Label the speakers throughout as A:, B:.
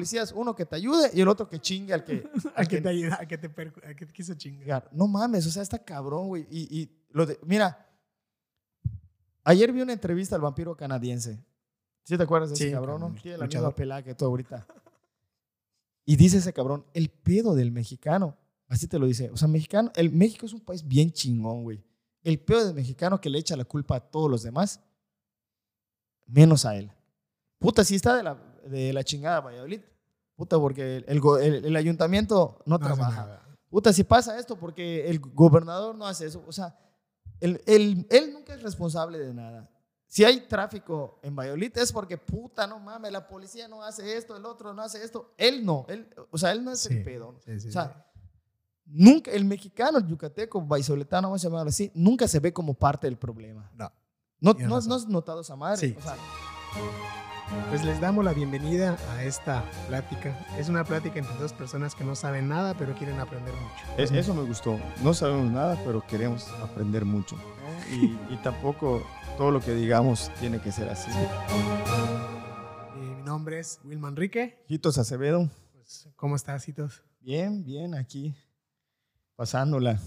A: policías, uno que te ayude y el otro que chingue al que...
B: Al que te ayuda, al que te, al que te quiso chingar.
A: No mames, o sea, está cabrón, güey. Y, y lo de, mira, ayer vi una entrevista al vampiro canadiense. ¿Sí te acuerdas de ese cabrón? no? Tiene la misma pelada que tú ahorita. Y dice ese cabrón, el pedo del mexicano. Así te lo dice. O sea, mexicano, el México es un país bien chingón, güey. El pedo del mexicano que le echa la culpa a todos los demás, menos a él. Puta, si está de la, de la chingada Valladolid. Puta, porque el, el el- ayuntamiento no,
B: No
A: trabaja. Puta, si pasa esto porque el gobernador no hace eso. O sea, él, él- él nunca es responsable de nada. Si hay tráfico en Valladolid es porque, puta, no mames, la policía no hace esto, el otro no hace esto. Él no. Él, o sea, él no es
B: Sí,
A: el pedo.
B: sí, sí,
A: o sea, nunca, el mexicano, el yucateco, vallisoletano, vamos a llamarlo así, nunca se ve como parte del problema.
B: No.
A: ¿No, no, no has notado esa madre? O sea,
B: Pues les damos la bienvenida a esta plática. Es una plática entre dos personas que no saben nada, pero quieren aprender mucho.
C: Es- eso me gustó. No sabemos nada, pero queremos aprender mucho. ¿no? Y, y tampoco todo lo que digamos tiene que ser así.
B: Eh, mi nombre es Will Manrique.
A: Jitos Acevedo,
B: Pues, ¿Cómo estás, Hitos?
A: bien, bien, aquí, pasándola.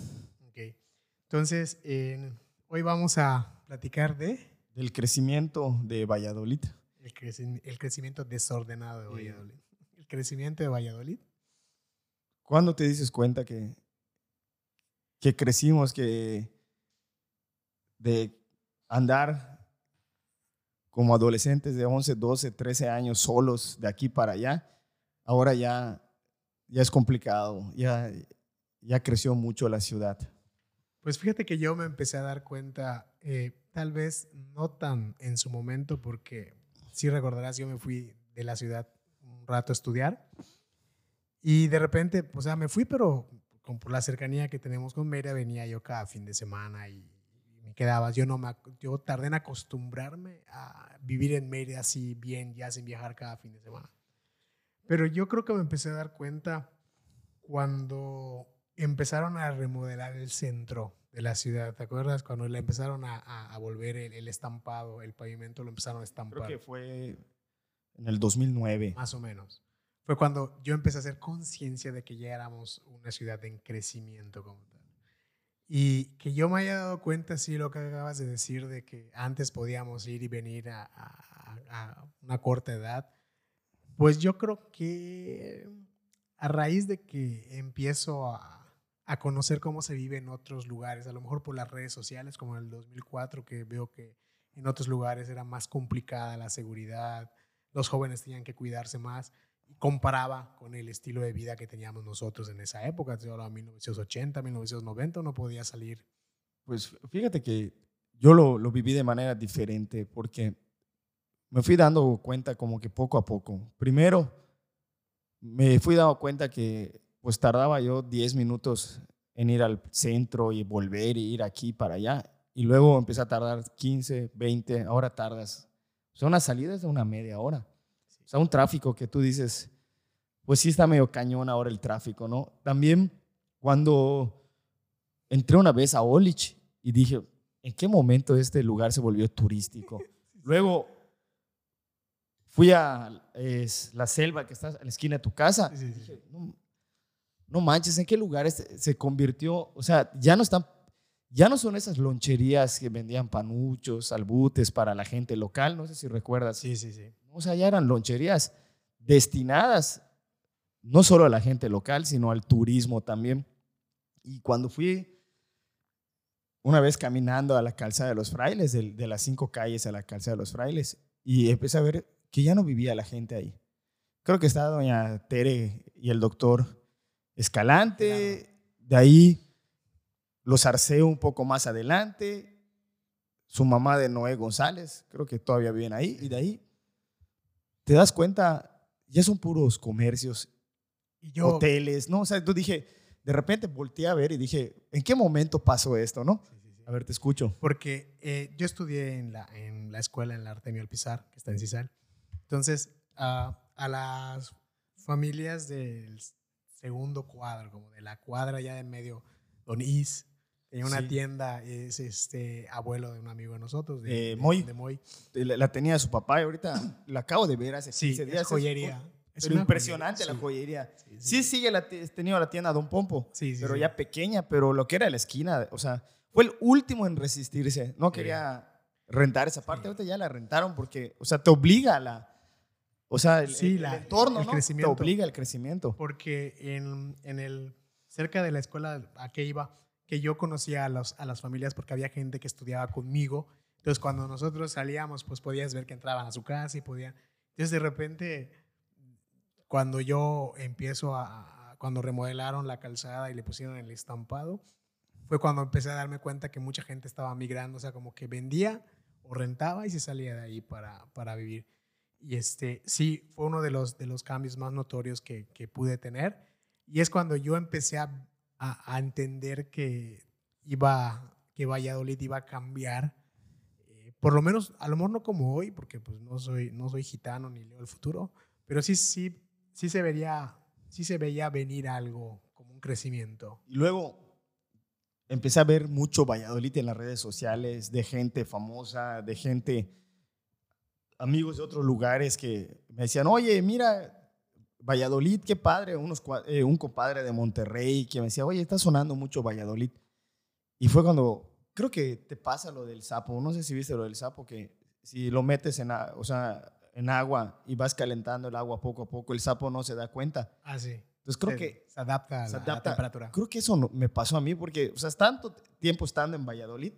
B: Ok. Entonces, eh, hoy vamos a platicar de
A: Del crecimiento de Valladolid.
B: El, creci- el crecimiento desordenado de Valladolid. El crecimiento de Valladolid.
A: ¿Cuándo te dices cuenta que, que crecimos, que de andar como adolescentes de 11, 12, 13 años solos de aquí para allá, ahora ya, ya es complicado, ya, ya creció mucho la ciudad?
B: Pues fíjate que yo me empecé a dar cuenta, eh, tal vez no tan en su momento, porque si recordarás, yo me fui de la ciudad un rato a estudiar y de repente, o sea, me fui, pero con, por la cercanía que tenemos con Mérida, venía yo cada fin de semana y, me quedaba. Yo, no me, yo tardé en acostumbrarme a vivir en Mérida así bien, ya sin viajar cada fin de semana. Pero yo creo que me empecé a dar cuenta cuando empezaron a remodelar el centro de la ciudad. ¿Te acuerdas? Cuando le empezaron a, a- a volver el, el estampado, el pavimento lo empezaron a estampar.
A: Creo que fue en el 2009.
B: Más o menos. Fue cuando yo empecé a hacer conciencia de que ya éramos una ciudad en crecimiento como tal. Y que yo me haya dado cuenta, sí, lo que acabas de decir, de que antes podíamos ir y venir a, a- a una corta edad. Pues yo creo que a raíz de que empiezo a, a conocer cómo se vive en otros lugares, a lo mejor por las redes sociales, como en el 2004, que veo que en otros lugares era más complicada la seguridad, los jóvenes tenían que cuidarse más, y comparaba con el estilo de vida que teníamos nosotros en esa época, hablando de 1980, 1990, uno podía salir.
A: Pues fíjate que yo lo, lo viví de manera diferente porque me fui dando cuenta como que poco a poco. Primero, me fui dando cuenta que pues tardaba yo 10 minutos en ir al centro y volver y ir aquí para allá. Y luego empecé a tardar 15, 20, ahora tardas. O sea, una salida es de una media hora. O sea, un tráfico que tú dices, pues sí está medio cañón ahora el tráfico, ¿no? También cuando entré una vez a Olich y dije, ¿en qué momento este lugar se volvió turístico? Luego fui a la selva que está en la esquina de tu casa.
B: Sí, sí, sí.
A: Dije, no, no manches, ¿en qué lugar este- se convirtió? O sea, ya no están, ya no son esas loncherías que vendían panuchos, albutes para la gente local, no sé si recuerdas.
B: Sí, sí, sí.
A: O sea, ya eran loncherías destinadas no solo a la gente local, sino al turismo también. Y cuando fui una vez caminando a la calzada de los frailes, de, las cinco calles a la calzada de los frailes, y empecé a ver que ya no vivía la gente ahí. Creo que estaba doña Tere y el doctor Escalante, de ahí los Arceo un poco más adelante, su mamá de Noé González, creo que todavía viven ahí, y de ahí te das cuenta, ya son puros comercios,
B: Y yo,
A: hoteles, ¿no? O sea, tú dije, de repente volteé a ver y dije, ¿en qué momento pasó esto, no?
B: Sí, sí, sí.
A: A ver, te escucho.
B: Porque eh, yo estudié en la, en la escuela, en la Artemio Alpizar, que está en Cisal. Entonces, a- a las familias del segundo cuadro, como de la cuadra ya de en medio, Don Is, tenía una
A: Sí.
B: tienda, es este abuelo de un amigo de nosotros, de,
A: Eh, Moy.
B: de Moy.
A: La, la tenía su papá y ahorita la acabo de ver hace
B: Sí,
A: 15 días.
B: es joyería. Es
A: pero impresionante
B: joyería,
A: la joyería.
B: Sí,
A: Sí, sigue la, tenido la tienda Don Pompo,
B: Sí, sí,
A: pero ya pequeña, pero lo que era la esquina, o sea, fue el último en resistirse. No quería rentar esa parte, ahorita ya la rentaron porque, o sea, te obliga a la, o sea, el,
B: Sí,
A: el-
B: la-
A: el entorno, ¿no?
B: crecimiento.
A: Te obliga al crecimiento.
B: Porque en, en el, cerca de la escuela a que iba, que yo conocía a, los, a las familias porque había gente que estudiaba conmigo. Entonces, cuando nosotros salíamos, pues podías ver que entraban a su casa y podían. Entonces, de repente, cuando yo empiezo a. a- Cuando remodelaron la calzada y le pusieron el estampado, fue cuando empecé a darme cuenta que mucha gente estaba migrando, o sea, como que vendía o rentaba y se salía de ahí para, para vivir. Y este, sí, fue uno de los, de los cambios más notorios que, que pude tener. Y es cuando yo empecé a, a, entender que iba, que Valladolid iba a cambiar. eh, por lo menos, a lo mejor no como hoy, porque pues no soy, no soy gitano ni leo el futuro, pero sí, sí, sí se vería, sí se veía venir algo como un crecimiento.
A: Y luego empecé a ver mucho Valladolid en las redes sociales, de gente famosa, de gente, amigos de otros lugares que me decían, oye, mira, Valladolid, qué padre, unos, eh, un compadre de Monterrey que me decía, oye, está sonando mucho Valladolid. Y fue cuando, creo que te pasa lo del sapo, no sé si viste lo del sapo, que si lo metes en, a- o sea, en agua y vas calentando el agua poco a poco, el sapo no se da cuenta.
B: Ah, sí.
A: Entonces creo
B: se,
A: que
B: se adapta
A: se
B: la, a la
A: adapta.
B: temperatura.
A: Creo que eso no- me pasó a mí porque, o sea, tanto tiempo estando en Valladolid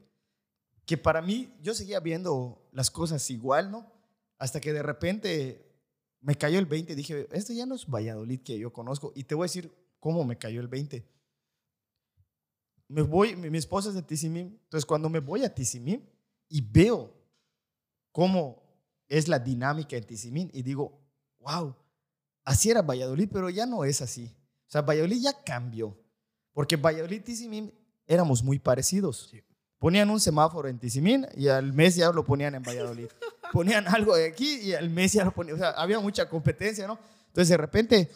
A: que para mí yo seguía viendo las cosas igual, ¿no? Hasta que de repente me cayó el 20 y dije, esto ya no es Valladolid que yo conozco. Y te voy a decir cómo me cayó el 20. Me voy, mi, mi esposa es de Tizimín, entonces cuando me voy a Tizimín y veo cómo es la dinámica en Tizimín y digo, wow, así era Valladolid, pero ya no es así. O sea, Valladolid ya cambió. Porque Valladolid y Tizimín éramos muy parecidos.
B: Sí.
A: Ponían un semáforo en Tizimín y al mes ya lo ponían en Valladolid. ponían algo de aquí y al mes ya lo ponían. O sea, había mucha competencia, ¿no? Entonces, de repente,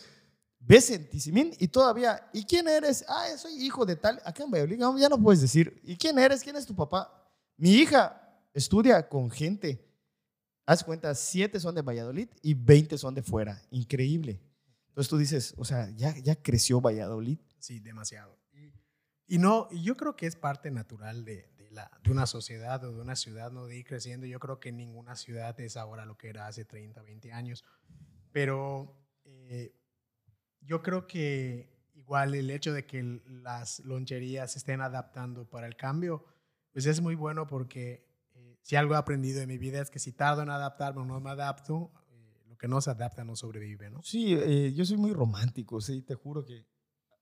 A: ves en Tizimín y todavía, ¿y quién eres? Ah, soy hijo de tal. Acá en Valladolid ya no puedes decir, ¿y quién eres? ¿Quién es tu papá? Mi hija estudia con gente. Haz cuenta, siete son de Valladolid y 20 son de fuera. Increíble. Entonces tú dices, o sea, ya, ya creció Valladolid.
B: Sí, demasiado. Y, no, yo creo que es parte natural de, de la, de una sociedad o de una ciudad, ¿no? De ir creciendo. Yo creo que ninguna ciudad es ahora lo que era hace 30, 20 años. Pero eh, yo creo que igual el hecho de que las loncherías estén adaptando para el cambio, pues es muy bueno porque eh, si algo he aprendido en mi vida es que si tardo en adaptarme o no me adapto, eh, lo que no se adapta no sobrevive, ¿no?
A: Sí, eh, yo soy muy romántico, sí, te juro que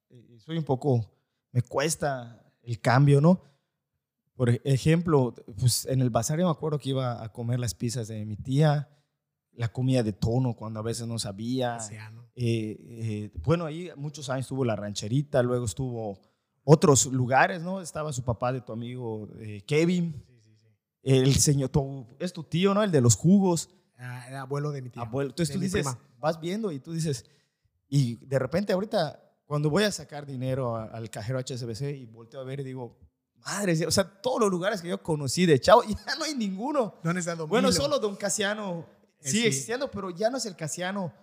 A: eh, soy un poco, me cuesta el cambio, ¿no? Por ej- ejemplo, pues en el bazar yo me acuerdo que iba a comer las pizzas de mi tía, la comida de tono cuando a veces no sabía. Eh, eh, bueno, ahí muchos años estuvo la rancherita, luego estuvo otros lugares, ¿no? Estaba su papá de tu amigo eh, Kevin,
B: Sí, sí, sí.
A: el señor, tu- es tu tío, ¿no? El de los jugos.
B: Ah, era abuelo de mi tío.
A: Abuelo. Entonces
B: de
A: tú dices,
B: prima.
A: vas viendo y tú dices, y de repente ahorita, cuando voy a sacar dinero a- al cajero HSBC y volteo a ver y digo, madre, o sea, todos los lugares que yo conocí de chavo, ya no hay ninguno.
B: ¿Dónde está Don
A: Bueno,
B: Milo?
A: solo Don Casiano
B: Eh,
A: sigue
B: sí.
A: existiendo, pero ya no es el Casiano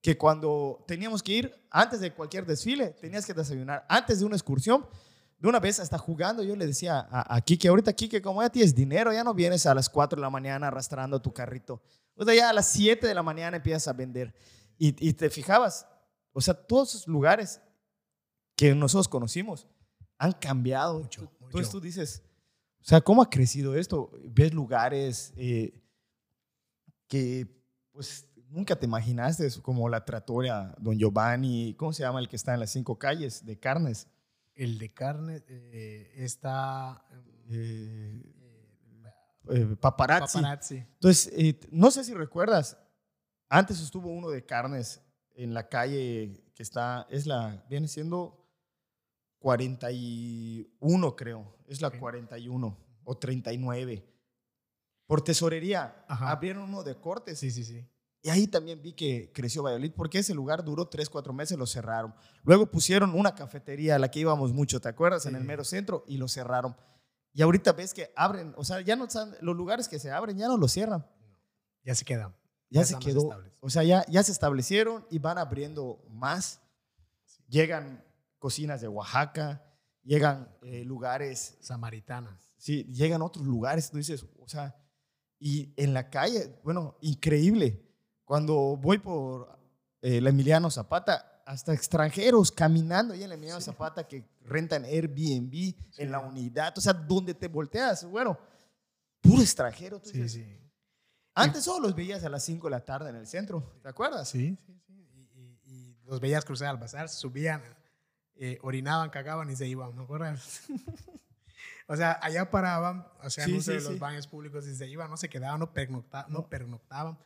A: que cuando teníamos que ir, antes de cualquier desfile, tenías que desayunar, antes de una excursión, de una vez hasta jugando, yo le decía a, a Kike, ahorita Kike, como ya tienes dinero, ya no vienes a las 4 de la mañana arrastrando tu carrito. O sea, ya a las 7 de la mañana empiezas a vender. Y, y te fijabas, o sea, todos esos lugares que nosotros conocimos han cambiado.
B: Mucho,
A: Entonces tú dices, o sea, ¿cómo ha crecido esto? Ves lugares eh, que pues nunca te imaginaste, como la tratoria Don Giovanni, ¿cómo se llama el que está en las cinco calles de carnes?
B: El de carne eh, está...
A: Eh,
B: eh,
A: paparazzi.
B: paparazzi.
A: Entonces, no sé si recuerdas, antes estuvo uno de carnes en la calle que está, es la, viene siendo 41, creo, es la
B: Ok.
A: 41 o 39. Por tesorería,
B: Ajá.
A: abrieron uno de cortes.
B: Sí, sí, sí.
A: Y ahí también vi que creció Valladolid, porque ese lugar duró 3, 4 meses, lo cerraron. Luego pusieron una cafetería a la que íbamos mucho, ¿te acuerdas? En el mero centro, y lo cerraron. Y ahorita ves que abren, o sea, ya no están, los lugares que se abren ya no los cierran.
B: Ya se queda.
A: ya, se quedó. O sea, ya, ya se establecieron y van abriendo más. Llegan cocinas de Oaxaca, llegan eh, lugares.
B: Samaritanas.
A: Sí, llegan otros lugares. Tú dices, o sea, y en la calle, bueno, increíble. Cuando voy por eh, la Emiliano Zapata, hasta extranjeros caminando ahí en la Emiliano Zapata que rentan Airbnb en la unidad, o sea, donde te volteas, bueno, puro extranjero. sí, sí. Antes solo los veías a las 5 de la tarde en el centro, ¿te acuerdas?
B: Sí, sí, sí. Y, los veías cruzar al bazar, subían, eh, orinaban, cagaban y se iban, ¿me acuerdas? o sea, allá paraban, o sea, no sé, los baños públicos y se iban, no se quedaban, no, no pernoctaban.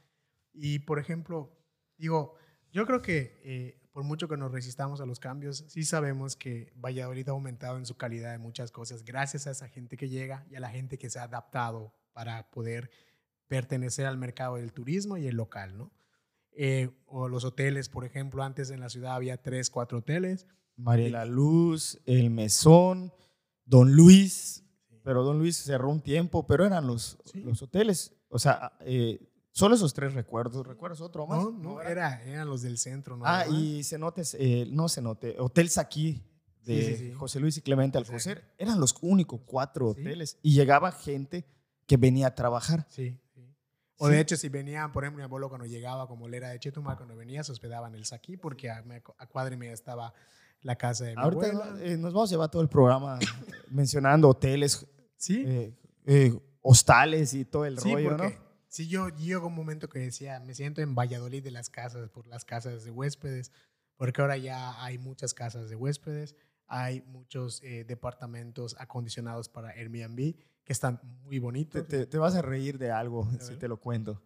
B: Y, por ejemplo, digo, yo creo que eh, por mucho que nos resistamos a los cambios, sí sabemos que Valladolid ha aumentado en su calidad de muchas cosas gracias a esa gente que llega y a la gente que se ha adaptado para poder pertenecer al mercado del turismo y el local, ¿no? Eh, o los hoteles, por ejemplo, antes en la ciudad había tres, cuatro hoteles.
A: María la Luz, El Mesón, Don Luis, pero Don Luis cerró un tiempo, pero eran los, los hoteles. O sea, eh, Solo esos tres recuerdos. ¿Recuerdas otro más?
B: No, no, era, eran los del centro. ¿no?
A: Ah, y cenotes, eh, no cenote, Hotel Saquí de José Luis y Clemente Alcocer. Eran los únicos cuatro hoteles. Y llegaba gente que venía a trabajar.
B: Sí. O de hecho, si venían, por ejemplo, mi abuelo cuando llegaba, como él era de Chetumal, cuando venía se hospedaba en el Saquí porque a, a cuadra y media estaba la casa de mi
A: Ahorita eh, nos vamos a llevar todo el programa mencionando hoteles,
B: ¿Sí?
A: Eh, hostales y todo el rollo, ¿no?
B: Sí, yo llego un momento que decía, me siento en Valladolid de las casas, por las casas de huéspedes, porque ahora ya hay muchas casas de huéspedes, hay muchos eh, departamentos acondicionados para Airbnb que están muy bonitos.
A: Te, vas a reír de algo si te lo cuento.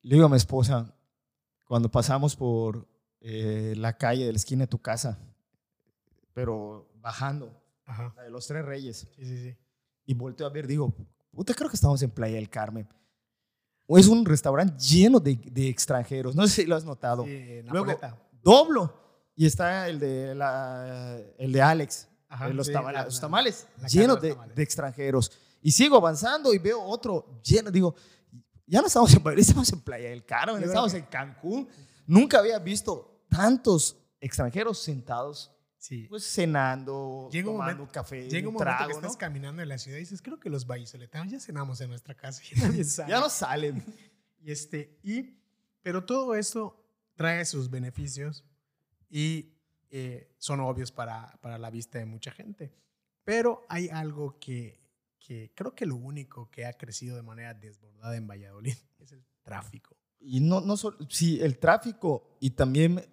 A: Le digo a mi esposa, cuando pasamos por eh, la calle de la esquina de tu casa, pero bajando, la de los Tres Reyes,
B: sí, sí, sí.
A: y volteo a ver, digo, puta, creo que estamos en Playa del Carmen es un restaurante lleno de, de, extranjeros. No sé si lo has notado.
B: Sí,
A: Luego, doblo. Y está el de, la, el de Alex, los, tamales, llenos de, de, extranjeros. Y sigo avanzando y veo otro lleno. Digo, ya no estamos en estamos en Playa del Carmen, estamos en Cancún. Nunca había visto tantos extranjeros sentados
B: Sí.
A: Pues cenando, llega tomando un momento, café,
B: llega un,
A: momento
B: que estás caminando en la ciudad y dices, creo que los vallisoletanos ya cenamos en nuestra casa.
A: ya no salen.
B: y este, y, pero todo esto trae sus beneficios y eh, son obvios para, para la vista de mucha gente. Pero hay algo que, que creo que lo único que ha crecido de manera desbordada en Valladolid es el tráfico.
A: Y no, no solo, sí, el tráfico y también...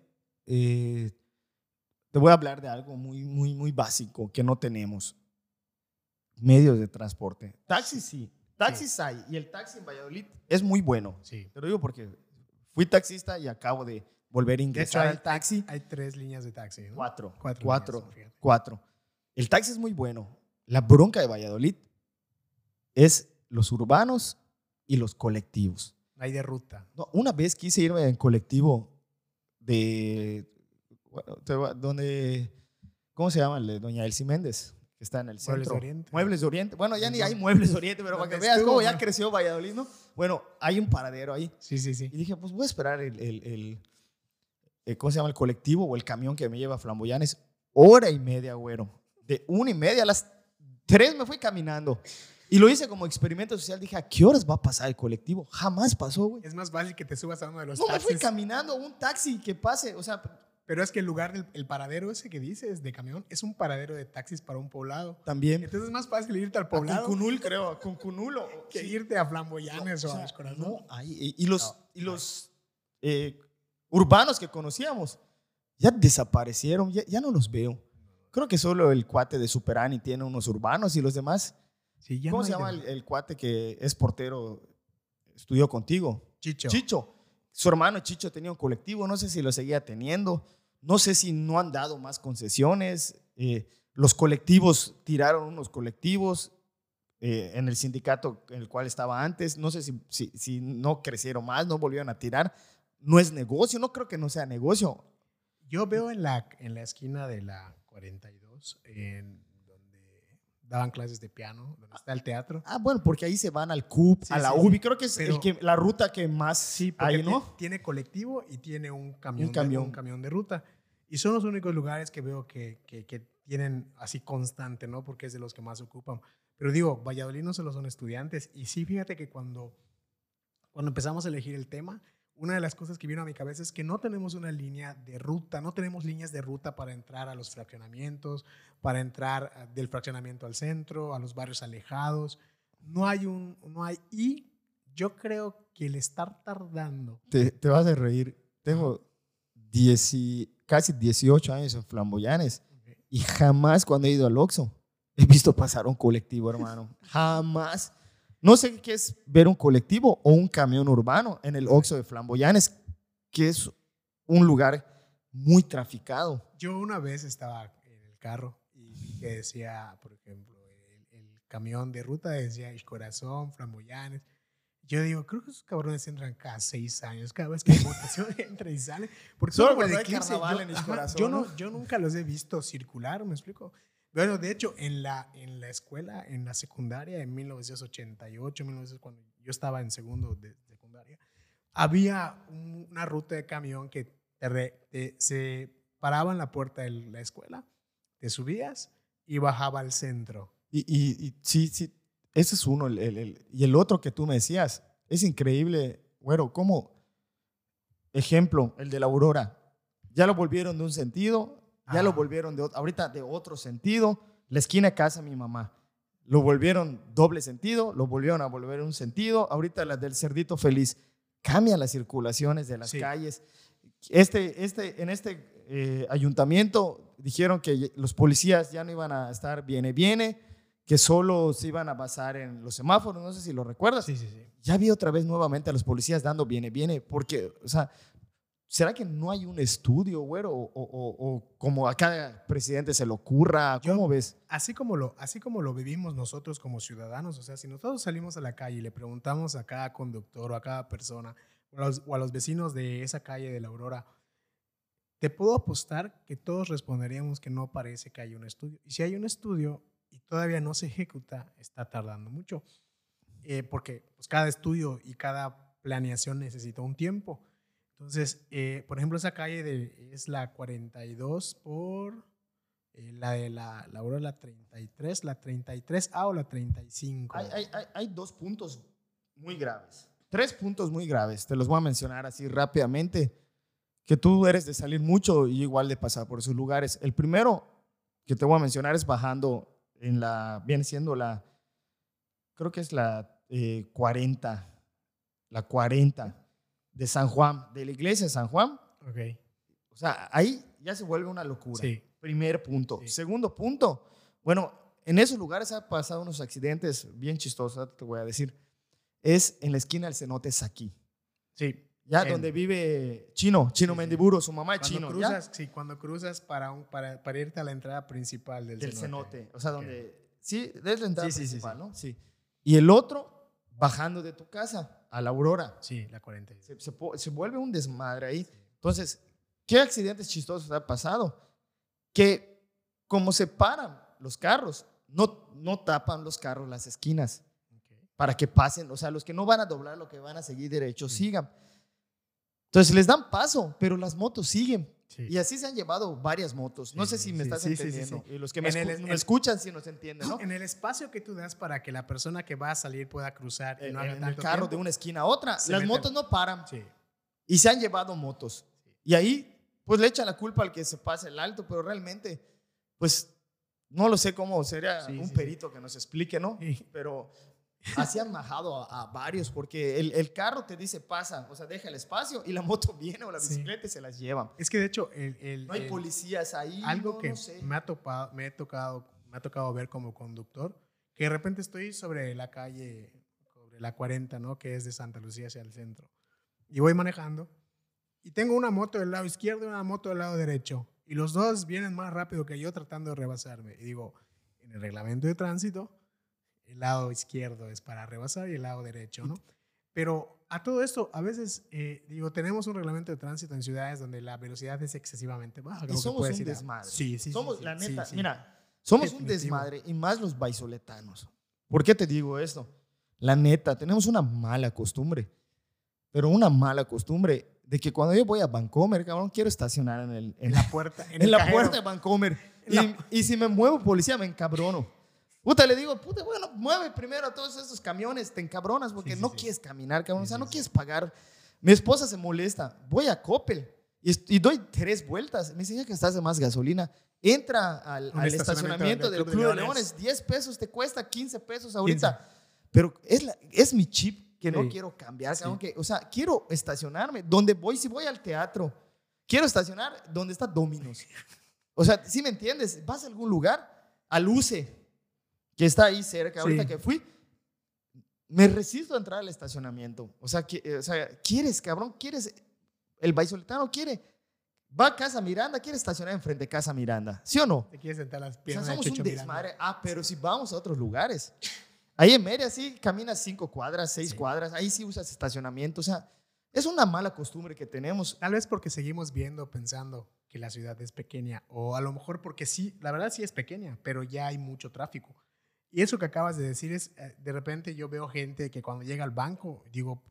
A: Eh, te voy a hablar de algo muy, muy, muy básico que no tenemos. Medios de transporte. Taxis sí, taxis hay. Y el taxi en Valladolid es muy bueno.
B: Sí.
A: Te lo digo porque fui taxista y acabo de volver a ingresar al taxi.
B: Hay, tres líneas de taxi. ¿no?
A: Cuatro. Cuatro. Cuatro, El taxi es muy bueno. La bronca de Valladolid es los urbanos y los colectivos.
B: Hay de ruta.
A: una vez quise irme en colectivo de donde, ¿cómo se llama? Doña Elsie Méndez, que está en el centro.
B: Muebles Oriente.
A: Muebles Oriente. Bueno, ya ni hay Muebles Oriente, pero para que veas cómo ya creció Valladolid, ¿no? Bueno, hay un paradero ahí.
B: Sí, sí, sí.
A: Y dije, pues voy a esperar el, el, el, ¿cómo se llama? El colectivo o el camión que me lleva a Flamboyanes. Hora y media, güero. De una y media a las tres me fui caminando. Y lo hice como experimento social. Dije, ¿a qué horas va a pasar el colectivo? Jamás pasó, güey.
B: Es más fácil que te subas a uno de los
A: no,
B: taxis.
A: No, me fui caminando a un taxi que pase. O sea,
B: pero es que el lugar, del, el paradero ese que dices de camión, es un paradero de taxis para un poblado.
A: También.
B: Entonces es más fácil irte al poblado.
A: A Cuncunul, creo, a Cuncunul.
B: que irte a Flamboyanes o, a los Corazones.
A: No, ahí, y los, y los eh, urbanos que conocíamos ya desaparecieron, ya, no los veo. Creo que solo el cuate de Superani tiene unos urbanos y los demás.
B: Sí, ya
A: ¿Cómo se llama el, el, cuate que es portero, estudió contigo?
B: Chicho.
A: Chicho. Su hermano Chicho tenía un colectivo, no sé si lo seguía teniendo. No sé si no han dado más concesiones. Eh, los colectivos tiraron unos colectivos eh, en el sindicato en el cual estaba antes. No sé si, si, no crecieron más, no volvieron a tirar. No es negocio, no creo que no sea negocio.
B: Yo veo en la, en la esquina de la 42, en daban clases de piano, donde está el teatro.
A: Ah, bueno, porque ahí se van al CUP,
B: Sí,
A: a la
B: sí,
A: UBI. Creo que es el que, la ruta que más
B: Sí,
A: hay, ¿no?
B: ti- tiene colectivo y tiene un camión,
A: Un
B: de-
A: camión.
B: un camión de ruta. Y son los únicos lugares que veo que, que- que tienen así constante, ¿no? Porque es de los que más ocupan. Pero digo, Valladolid no solo son estudiantes. Y sí, fíjate que cuando, cuando empezamos a elegir el tema, una de las cosas que vino a mi cabeza es que no tenemos una línea de ruta, no tenemos líneas de ruta para entrar a los fraccionamientos, para entrar ah, del fraccionamiento al centro, a los barrios alejados. No hay un, no hay, y yo creo que el estar tardando
A: Te, te vas a reír. Tengo 10 y- casi 18 años en Flamboyanes y jamás cuando he ido al Oxxo he visto pasar un colectivo, hermano. Jamás. No sé qué es ver un colectivo o un camión urbano en el Oxxo de Flamboyanes, que es un lugar muy traficado.
B: Yo una vez estaba en el carro y que decía, por ejemplo, el, el camión de ruta decía Corazón, Flamboyanes. Yo digo, creo que esos cabrones entran cada seis años, cada vez que hay votación entra y sale. Porque
A: Solo cuando hay
B: 15,
A: carnaval
B: yo-
A: en Corazón,
B: yo,
A: no,
B: yo nunca los he visto circular, ¿me explico? Bueno, de hecho, en la, en la escuela, en la secundaria, en 1988, 1900, cuando yo estaba en segundo de secundaria, había un- una ruta de camión que se paraba en la puerta de la escuela, te subías y bajaba al centro.
A: Y, y- sí, sí, ese es uno. y el otro que tú me decías, es increíble, güero, cómo, ejemplo, el de la Aurora, ya lo volvieron de un sentido, ya lo volvieron de, ahorita de otro sentido, la esquina de casa mi mamá, lo volvieron doble sentido, lo volvieron a volver un sentido, ahorita las del Cerdito Feliz, cambian las circulaciones de las
B: Sí.
A: calles. Este, este, en este eh, ayuntamiento dijeron que los policías ya no iban a estar viene, viene, que solo se iban a basar en los semáforos, no sé si lo recuerdas.
B: Sí, sí, sí.
A: Ya vi otra vez nuevamente a los policías dando viene, viene, porque, o sea, ¿será que no hay un estudio, güero? O, o- o- como a cada presidente se le ocurra,
B: Yo-
A: ¿cómo ves?
B: Así como, lo, así como lo vivimos nosotros como ciudadanos, o sea, si nosotros salimos a la calle y le preguntamos a cada conductor o a cada persona o a los, o a los vecinos de esa calle de la Aurora, te puedo apostar que todos responderíamos que no parece que hay un estudio. Y si hay un estudio y todavía no se ejecuta, está tardando mucho. Eh, porque pues, cada estudio y cada planeación necesita un tiempo. Entonces, eh, por ejemplo, esa calle de, es la 42 por eh, la de la, la la 33, la 33A o la 35.
A: Hay, hay- hay- hay dos puntos muy graves. Tres puntos muy graves. Te los voy a mencionar así rápidamente. Que tú eres de salir mucho y igual de pasar por esos lugares. El primero que te voy a mencionar es bajando en la, viene siendo la, creo que es la eh, 40, la 40 de San Juan, de la iglesia de San Juan.
B: Ok.
A: O sea, ahí ya se vuelve una locura.
B: Sí.
A: Primer punto.
B: Sí.
A: Segundo punto. Bueno, en esos lugares ha pasado unos accidentes bien chistosos, te voy a decir. Es en la esquina del cenote Saki.
B: Sí.
A: Ya
B: En-
A: donde vive Chino, Chino
B: Sí.
A: Mendiburo, su mamá es chino.
B: cruzas, sí, cuando cruzas para, un, para, para irte a la entrada principal del,
A: ya, del
B: cenote.
A: cenote. O sea, donde. Sí, desde la entrada principal. ¿no? Sí. Y el otro, bajando de tu casa a la Aurora.
B: Sí, la 46.
A: Se, se vuelve un desmadre ahí. Entonces, ¿qué accidentes chistosos ha pasado? Que como se paran los carros, no, no tapan los carros las esquinas para que pasen, o sea, los que no van a doblar, los que van a seguir derecho,
B: Sí.
A: sigan. Entonces les dan paso, pero las motos siguen.
B: Sí.
A: Y así se han llevado varias motos. No
B: Sí,
A: sé
B: sí,
A: si me
B: sí,
A: estás entendiendo. Y los que me,
B: En el-
A: escu-
B: en-
A: escuchan sí nos entienden, ¿no?
B: En el espacio que tú das para que la persona que va a salir pueda cruzar y
A: En,
B: no haga
A: en el
B: tanto
A: carro
B: tiempo.
A: de una esquina a otra. Las
B: meten.
A: motos no paran. Y se han llevado motos. Y ahí, pues le echan la culpa al que se pase el alto, pero realmente, pues, no lo sé cómo sería un perito que nos explique, ¿no? Pero así han majado a, a varios, porque el, el carro te dice pasa, o sea, deja el espacio, y la moto viene o la
B: Sí.
A: bicicleta y se las llevan.
B: Es que de hecho, el, el-
A: No hay policías ahí.
B: algo
A: no,
B: que
A: no sé.
B: me, ha topado, me, ha tocado, me ha tocado ver como conductor, que de repente estoy sobre la calle, sobre la 40, ¿no? que es de Santa Lucía hacia el centro, y voy manejando, y tengo una moto del lado izquierdo y una moto del lado derecho, y los dos vienen más rápido que yo tratando de rebasarme. Y digo, en el reglamento de tránsito, el lado izquierdo es para rebasar y el lado derecho, ¿no? Pero a todo esto, a veces, eh, digo, tenemos un reglamento de tránsito en ciudades donde la velocidad es excesivamente baja.
A: Y somos un desmadre.
B: Sí, sí, sí,
A: Somos,
B: sí,
A: la neta, mira, Somos un
B: Definitivo.
A: desmadre y más los baisoletanos. ¿Por qué te digo esto? La neta, tenemos una mala costumbre, pero una mala costumbre de que cuando yo voy a Vancomer, cabrón, quiero estacionar en, el, en
B: la puerta. En,
A: en la
B: cajero.
A: puerta de Vancomer. Y,
B: la-
A: y si me muevo policía, me encabrono. Puta, le digo, puta, bueno, mueve primero a todos estos camiones, te encabronas porque
B: Sí, sí,
A: no
B: sí.
A: quieres caminar, cabrón. O sea, no quieres pagar. Mi esposa se molesta. Voy a Coppel y, y doy tres vueltas. Me enseña que estás de más gasolina. Entra al, al
B: estacionamiento
A: estacionamiento
B: del
A: Club de
B: Leones.
A: Leones. 10 pesos te cuesta, 15 pesos ahorita. Pero es, la- es mi chip que no quiero cambiar, cabrón, que, o sea, quiero estacionarme donde voy, si voy al teatro, quiero estacionar donde está Dominos. O sea, si me entiendes, vas a algún lugar, a Luce, que está ahí cerca, ahorita
B: Sí.
A: que fui, me resisto a entrar al estacionamiento. O sea, que, o sea, quieres, cabrón, quieres, el baisoletano quiere, va a Casa Miranda, quiere estacionar enfrente de Casa Miranda, ¿sí o no?
B: Te quieres sentar las
A: O sea,
B: piernas de
A: somos un
B: Checho Miranda.
A: desmadre. Ah, pero si vamos a otros lugares. Ahí en Mérida sí caminas cinco cuadras, seis
B: Sí.
A: cuadras. Ahí sí usas estacionamiento. O sea, es una mala costumbre que tenemos.
B: Tal vez porque seguimos viendo, pensando que la ciudad es pequeña, o a lo mejor porque sí, la verdad sí es pequeña, pero ya hay mucho tráfico. Y eso que acabas de decir es, eh, de repente yo veo gente que cuando llega al banco, digo,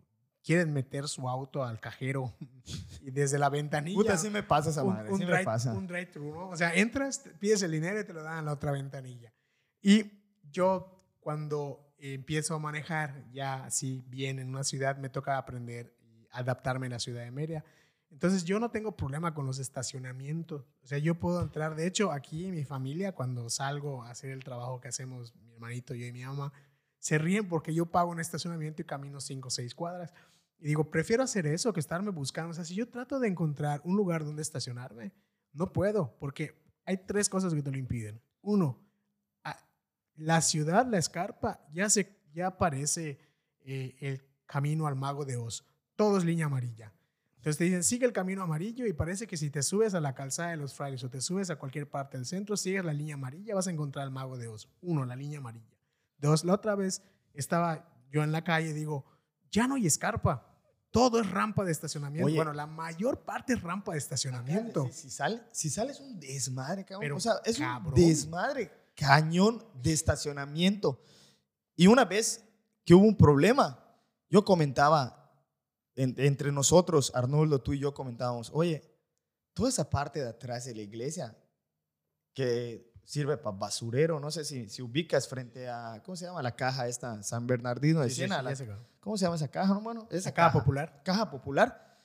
B: quieren meter su auto al cajero y desde la ventanilla.
A: Puta, sí me pasa esa
B: un,
A: madre.
B: un
A: sí me
B: drive-
A: pasa.
B: un drive-thru, ¿no? O sea, entras, pides el dinero y te lo dan a la otra ventanilla. Y yo cuando empiezo a manejar ya así bien en una ciudad, me toca aprender y adaptarme en la ciudad de Mérida. Entonces yo no tengo problema con los estacionamientos. O sea, yo puedo entrar, de hecho, aquí mi familia, cuando salgo a hacer el trabajo que hacemos mi hermanito, yo y mi mamá, se ríen porque yo pago un estacionamiento y camino 5 o 6 cuadras. Y digo, prefiero hacer eso que estarme buscando. O sea, si yo trato de encontrar un lugar donde estacionarme, no puedo, porque hay tres cosas que te lo impiden. Uno, la ciudad, la escarpa, ya, se, ya parece eh, el camino al mago de Oz. Todo es línea amarilla. Entonces te dicen, sigue el camino amarillo y parece que si te subes a la calzada de los frailes o te subes a cualquier parte del centro, sigues la línea amarilla, vas a encontrar al mago de Oz. Uno, la línea amarilla. Dos, la otra vez estaba yo en la calle y digo, ya no hay escarpa. Todo es rampa de estacionamiento.
A: Oye.
B: bueno, la mayor parte es rampa de estacionamiento.
A: Si, si sale, si sales un desmadre, cabrón.
B: Pero,
A: o sea, es
B: cabrón.
A: un desmadre cañón de estacionamiento. Y una vez que hubo un problema, yo comentaba en- entre nosotros, Arnoldo, tú y yo comentábamos, oye, toda esa parte de atrás de la iglesia que sirve para basurero, no sé si, si ubicas frente a, ¿cómo se llama la caja esta? San Bernardino de
B: Sí, sí,
A: Siena.
B: sí,
A: la-
B: cabrón.
A: ¿Cómo se llama esa caja, hermano? Esa
B: Acá popular.
A: caja popular,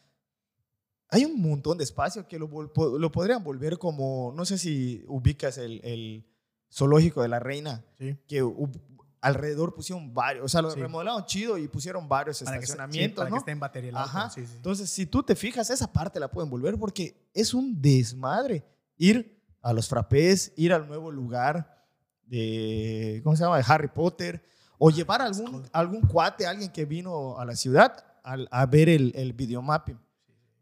A: hay un montón de espacio que lo, lo podrían volver como, no sé si ubicas el, el zoológico de la reina,
B: Sí.
A: que alrededor pusieron varios, o sea, lo
B: Sí.
A: remodelaron chido y pusieron varios
B: Para que, se- sí,
A: estacionamientos,
B: para que
A: ¿no?
B: esté en batería el.
A: Ajá.
B: Sí, sí.
A: Entonces, si tú te fijas, esa parte la pueden volver porque es un desmadre ir a los frappés, ir al nuevo lugar de, ¿cómo se llama? De Harry Potter, o llevar a algún, algún cuate, alguien que vino a la ciudad al- a, ver el, el videomapping.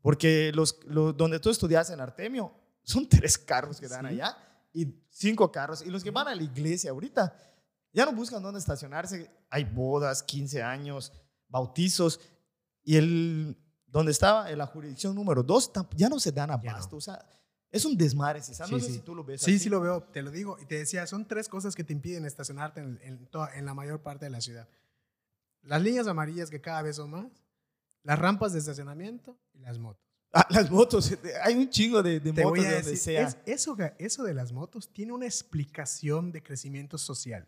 A: Porque los, los- donde tú estudias en Artemio, son tres carros que dan allá y cinco carros. Y los que van a la iglesia ahorita ya no buscan dónde estacionarse. Hay bodas, 15 años, bautizos. Y el, donde estaba en la jurisdicción número dos, tam- ya no se dan abasto.
B: no.
A: O sea, es un desmadre. César.
B: Sí,
A: no sé
B: sí.
A: si tú lo ves
B: Sí,
A: así.
B: sí lo veo, te lo digo. Y te decía, son tres cosas que te impiden estacionarte en, en toda- en la mayor parte de la ciudad. Las líneas amarillas que cada vez son más, las rampas de estacionamiento y las motos.
A: Ah, las motos. Hay un chingo de, de motos de donde
B: decir,
A: sea.
B: es- eso, eso de las motos tiene una explicación de crecimiento social.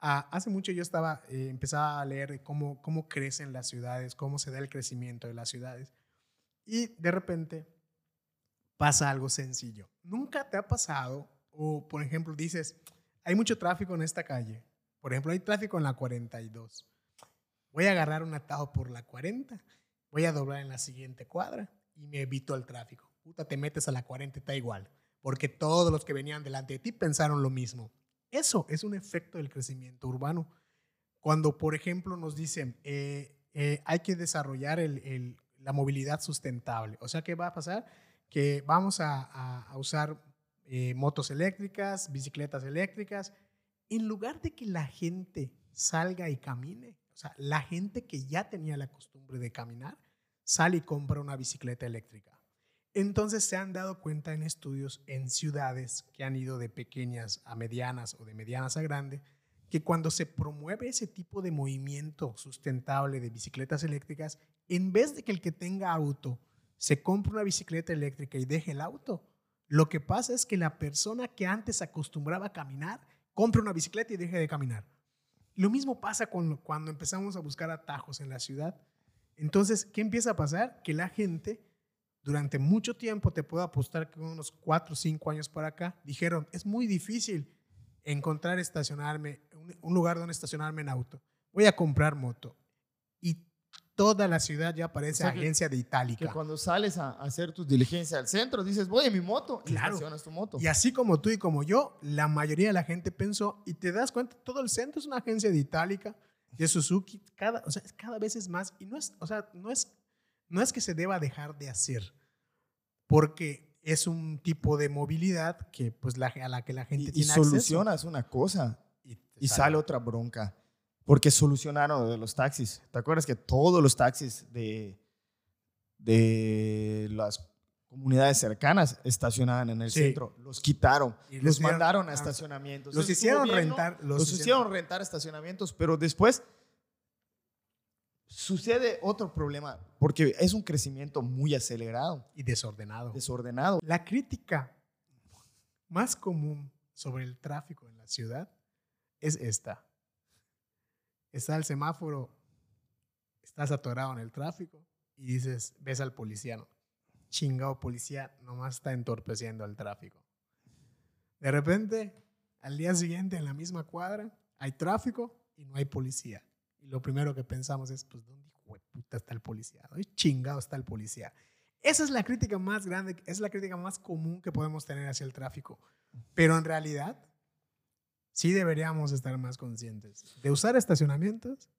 B: Ah, hace mucho yo estaba, eh, empezaba a leer cómo, cómo crecen las ciudades, cómo se da el crecimiento de las ciudades. Y de repente pasa algo sencillo. Nunca te ha pasado, o por ejemplo dices, hay mucho tráfico en esta calle. Por ejemplo, hay tráfico en la 42. Voy a agarrar un atajo por la 40, voy a doblar en la siguiente cuadra y me evito el tráfico. Puta, te metes a la 40 y está igual, porque todos los que venían delante de ti pensaron lo mismo. Eso es un efecto del crecimiento urbano. Cuando, por ejemplo, nos dicen, eh, eh, hay que desarrollar la movilidad sustentable. O sea, ¿qué va a pasar? Que vamos a usar eh, motos eléctricas, bicicletas eléctricas, en lugar de que la gente salga y camine. O sea, la gente que ya tenía la costumbre de caminar, sale y compra una bicicleta eléctrica. Entonces se han dado cuenta en estudios en ciudades que han ido de pequeñas a medianas o de medianas a grandes, que cuando se promueve ese tipo de movimiento sustentable de bicicletas eléctricas, en vez de que el que tenga auto se compre una bicicleta eléctrica y deje el auto, lo que pasa es que la persona que antes acostumbraba a caminar, compre una bicicleta y deje de caminar. Lo mismo pasa cuando empezamos a buscar atajos en la ciudad. Entonces, ¿qué empieza a pasar? Que la gente durante mucho tiempo, te puedo apostar que unos 4 o 5 años para acá, dijeron, es muy difícil encontrar estacionarme, un lugar donde estacionarme en auto. Voy a comprar moto. Y toda la ciudad ya parece agencia de Itálica.
A: Que cuando sales a hacer tus diligencias al centro, dices, voy en mi moto y estacionas tu moto.
B: Y así como tú y como yo, la mayoría de la gente pensó, y te das cuenta, todo el centro es una agencia de Itálica, de Suzuki, cada, o sea, cada vez es más, y no es, o sea, no es no es que se deba dejar de hacer, porque es un tipo de movilidad que, pues, la, a la que la gente
A: y,
B: tiene
A: y solucionas una cosa y, sale. otra bronca. Porque solucionaron de los taxis. ¿Te acuerdas que todos los taxis de, de las comunidades cercanas estacionaban en el centro? Los quitaron. Y los mandaron a estacionamientos.
B: Los hicieron rentar.
A: Los, hicieron rentar estacionamientos, pero después sucede otro problema, porque es un crecimiento muy acelerado.
B: Y desordenado.
A: Desordenado.
B: La crítica más común sobre el tráfico en la ciudad es esta. Está el semáforo, estás atorado en el tráfico y dices, ves al policía, no, chingado policía, nomás está entorpeciendo el tráfico. De repente, al día siguiente en la misma cuadra, hay tráfico y no hay policía. Y lo primero que pensamos es, pues, ¿dónde puta está el policía? ¿Dónde chingado está el policía? Esa es la crítica más grande, es la crítica más común que podemos tener hacia el tráfico. Pero en realidad, sí deberíamos estar más conscientes de usar estacionamientos,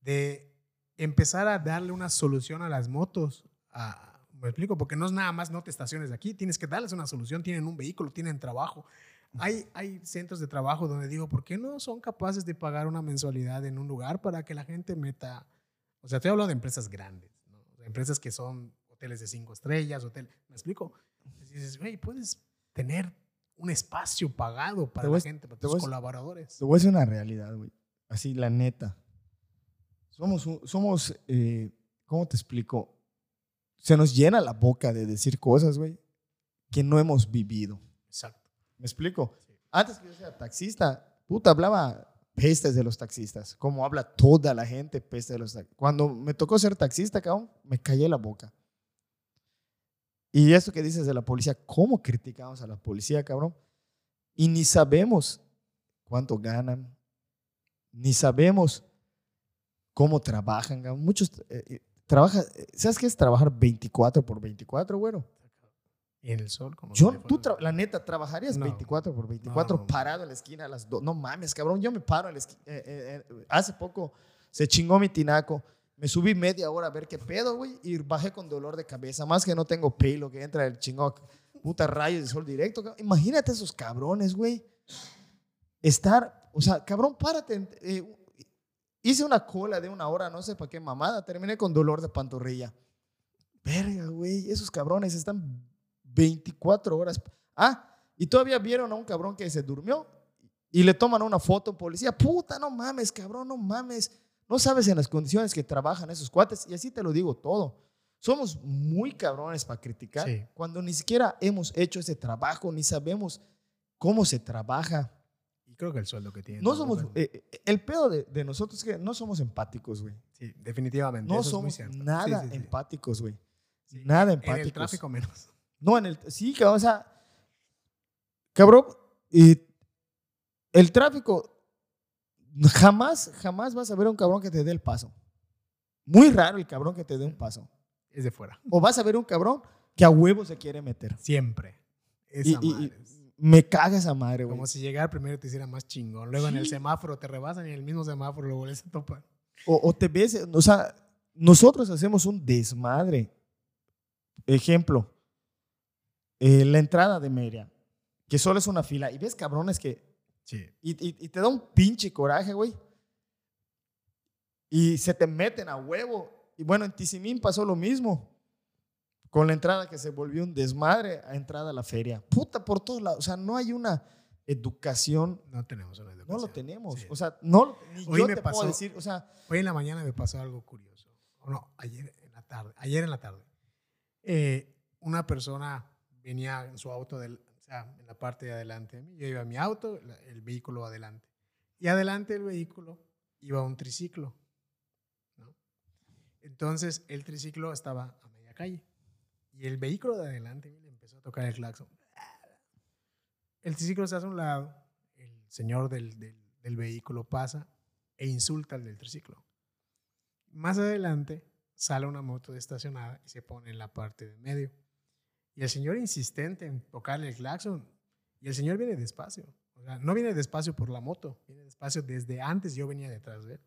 B: de empezar a darle una solución a las motos. me explico, porque no es nada más no te estaciones aquí, tienes que darles una solución, tienen un vehículo, tienen trabajo. Hay, hay centros de trabajo donde digo, ¿por qué no son capaces de pagar una mensualidad en un lugar para que la gente meta? O sea, estoy hablando de empresas grandes, empresas que son hoteles de cinco estrellas, hotel. ¿Me explico? Entonces dices, güey, puedes tener un espacio pagado para la gente, para tus colaboradores.
A: Te voy a decir una realidad, güey. Así, la neta. Somos, somos eh, ¿cómo te explico? Se nos llena la boca de decir cosas, güey, que no hemos vivido.
B: Exacto.
A: ¿Me explico? Antes que yo sea taxista, puta, hablaba pestes de los taxistas. Como habla toda la gente, pestes de los taxistas. Cuando me tocó ser taxista, cabrón, me callé la boca. Y eso que dices de la policía, ¿cómo criticamos a la policía, cabrón? Y ni sabemos cuánto ganan, ni sabemos cómo trabajan. Muchos eh, eh, trabajan, ¿sabes qué es trabajar 24 por 24, güero?
B: En el sol, como
A: Yo, tú, la neta, trabajarías 24 por 24 parado en la esquina a las dos. No mames, cabrón, yo me paro en la esquina. Eh, eh, eh, hace poco se chingó mi tinaco. Me subí media hora a ver qué pedo, güey, y bajé con dolor de cabeza. Más que no tengo pelo, que entra el chingón, puta rayos de sol directo. Imagínate esos cabrones, güey. Estar, o sea, cabrón, párate. hice una cola de una hora, no sé para qué mamada. Terminé con dolor de pantorrilla. Verga, güey, esos cabrones están 24 horas. Ah, y todavía vieron a un cabrón que se durmió y le toman una foto policía. Puta, no mames, cabrón, no mames. No sabes en las condiciones que trabajan esos cuates. Y así te lo digo todo. Somos muy cabrones para criticar cuando ni siquiera hemos hecho ese trabajo, ni sabemos cómo se trabaja.
B: Y creo que el sueldo que tienen.
A: No somos, eh, eh, el pedo de, nosotros es que no somos empáticos, güey.
B: Sí, definitivamente.
A: No somos nada empáticos, güey. Nada empáticos. En el
B: tráfico menos.
A: No, en el. Sí, cabrón, o sea. Cabrón, y el tráfico. Jamás, jamás vas a ver a un cabrón que te dé el paso. Muy raro el cabrón que te dé un paso.
B: Es de fuera.
A: O vas a ver un cabrón que a huevo se quiere meter.
B: Siempre. Esa
A: y, me caga esa madre, güey.
B: Como si llegara primero te hiciera más chingón. Luego en el semáforo te rebasan y en el mismo semáforo lo vuelves a topar.
A: O, o te ves, o sea, nosotros hacemos un desmadre. Ejemplo, eh, la entrada de Meria, que solo es una fila, y ves cabrones que...
B: Sí.
A: Y, te da un pinche coraje, güey. Y se te meten a huevo. Y bueno, en Tizimín pasó lo mismo. con la entrada que se volvió un desmadre a entrada a la feria. Puta, por todos lados. O sea, no hay una educación.
B: No tenemos una educación.
A: No lo tenemos.
B: Sí.
A: O sea, no, ni
B: Hoy
A: yo
B: me
A: te
B: pasó-
A: puedo decir, o sea,
B: Hoy en la mañana me pasó algo curioso. O no, ayer en la tarde. Ayer en la tarde. Eh, una persona venía en su auto, del, o sea, en la parte de adelante de mí. Yo iba en mi auto, el vehículo adelante. Y adelante del vehículo iba un triciclo. Entonces el triciclo estaba a media calle. Y el vehículo de adelante empezó a tocar el claxon. El triciclo se hace a un lado. El señor del, del- del vehículo pasa e insulta al del triciclo. Más adelante sale una moto estacionada y se pone en la parte de medio. Y el señor insistente en tocarle el claxon. Y el señor viene despacio. O sea, no viene despacio por la moto, viene despacio desde antes yo venía detrás de él.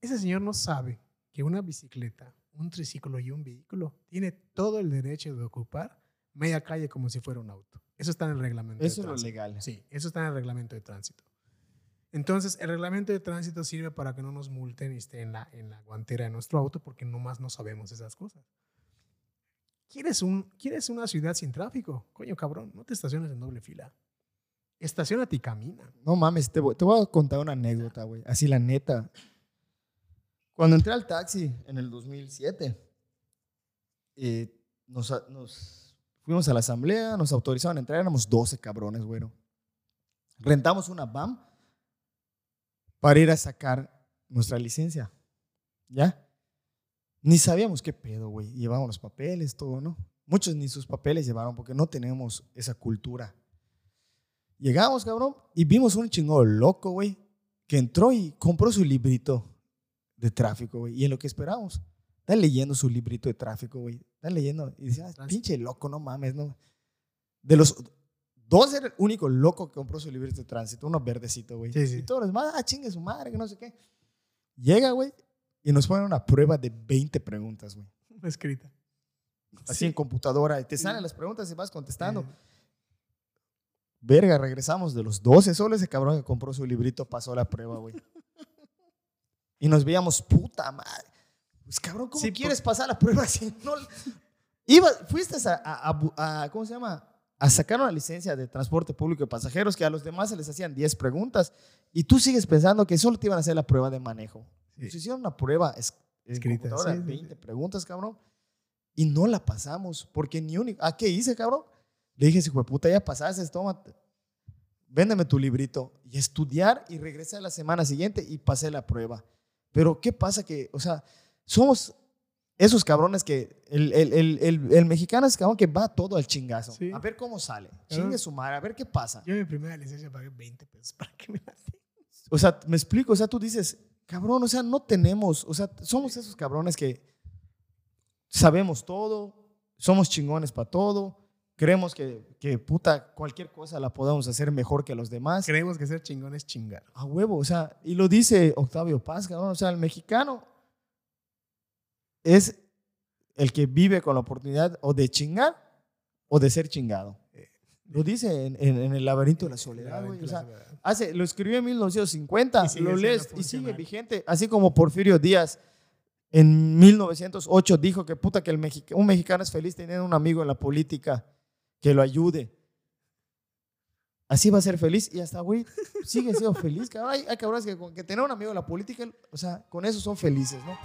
B: Ese señor no sabe que una bicicleta, un triciclo y un vehículo tiene todo el derecho de ocupar media calle como si fuera un auto. Eso está en el reglamento. de
A: eso es lo
B: tránsito.
A: legal.
B: Sí, eso está en el reglamento de tránsito. Entonces, el reglamento de tránsito sirve para que no nos multen y esté en la, en la guantera de nuestro auto porque nomás no sabemos esas cosas. ¿Quieres, un, ¿Quieres una ciudad sin tráfico? Coño, cabrón, no te estaciones en doble fila. Estacionate y camina.
A: No mames, te voy, a contar una anécdota, güey. Así la neta. Cuando entré al taxi en el 2007, eh, nos, nos fuimos a la asamblea, nos autorizaron a entrar, éramos 12 cabrones, güero. Rentamos una BAM para ir a sacar nuestra licencia. ¿Ya? Ni sabíamos qué pedo, güey. Llevábamos los papeles, todo, ¿no? Muchos ni sus papeles llevaron porque no tenemos esa cultura. Llegamos, cabrón, y vimos un chingo loco, güey, que entró y compró su librito de tráfico, güey. Y en lo que esperábamos, está leyendo su librito de tráfico, güey. Está leyendo y dice, ah, pinche loco, no mames, no. De los dos era el único loco que compró su librito de tránsito, uno verdecito, güey.
B: Sí, sí.
A: Y todos los demás, ah, chingue su madre, que no sé qué. Llega, güey, y nos ponen una prueba de 20 preguntas, güey.
B: Escrita.
A: Así en computadora. Y te salen las preguntas y vas contestando.
B: Eh,
A: Verga, regresamos de los 12. Solo ese cabrón que compró su librito pasó la prueba, güey. Y nos veíamos, puta madre. Pues cabrón, ¿cómo
B: Sí,
A: quieres pasar la prueba si no? Iba, fuiste a, a- a bu- a- ¿cómo se llama? A sacar una licencia de transporte público de pasajeros que a los demás se les hacían 10 preguntas y tú sigues pensando que solo te iban a hacer la prueba de manejo. Nos hicieron una prueba es- en
B: Escrita,
A: computadora,
B: sí, sí,
A: 20
B: sí.
A: preguntas, cabrón. Y no la pasamos porque ni único. ¿Ah, qué hice, cabrón? Le dije, hijo de puta, ya pasaste, toma, véndeme tu librito. Y estudiar y regresé a la semana siguiente y pasé la prueba. Pero ¿qué pasa que, o sea, somos esos cabrones que el, el, el, el, mexicano es cabrón que va todo al chingazo.
B: Sí.
A: A ver cómo sale. Chingue su madre, a ver qué pasa.
B: Yo en mi primera licencia pagué 20 pesos para que me la.
A: O sea, me explico, o sea, tú dices, cabrón, o sea, no tenemos, o sea, somos esos cabrones que sabemos todo, somos chingones para todo, creemos que, que puta, cualquier cosa la podemos hacer mejor que los demás.
B: Creemos que ser chingón es chingar.
A: A huevo, o sea, y lo dice Octavio Paz, cabrón, o sea, el mexicano es el que vive con la oportunidad o de chingar o de ser chingado. Lo dice en, en- en el laberinto de la soledad, güey. O sea, hace, lo escribió en 1950,
B: Y sigue
A: lo lees y sigue vigente, así como Porfirio Díaz en 1908 dijo que puta que el mexica- un mexicano es feliz teniendo un amigo en la política que lo ayude. Así va a ser feliz y hasta, güey, sigue siendo feliz. cabrón. Hay, hay cabrones que con que tener un amigo en la política, o sea, con eso son felices, ¿no?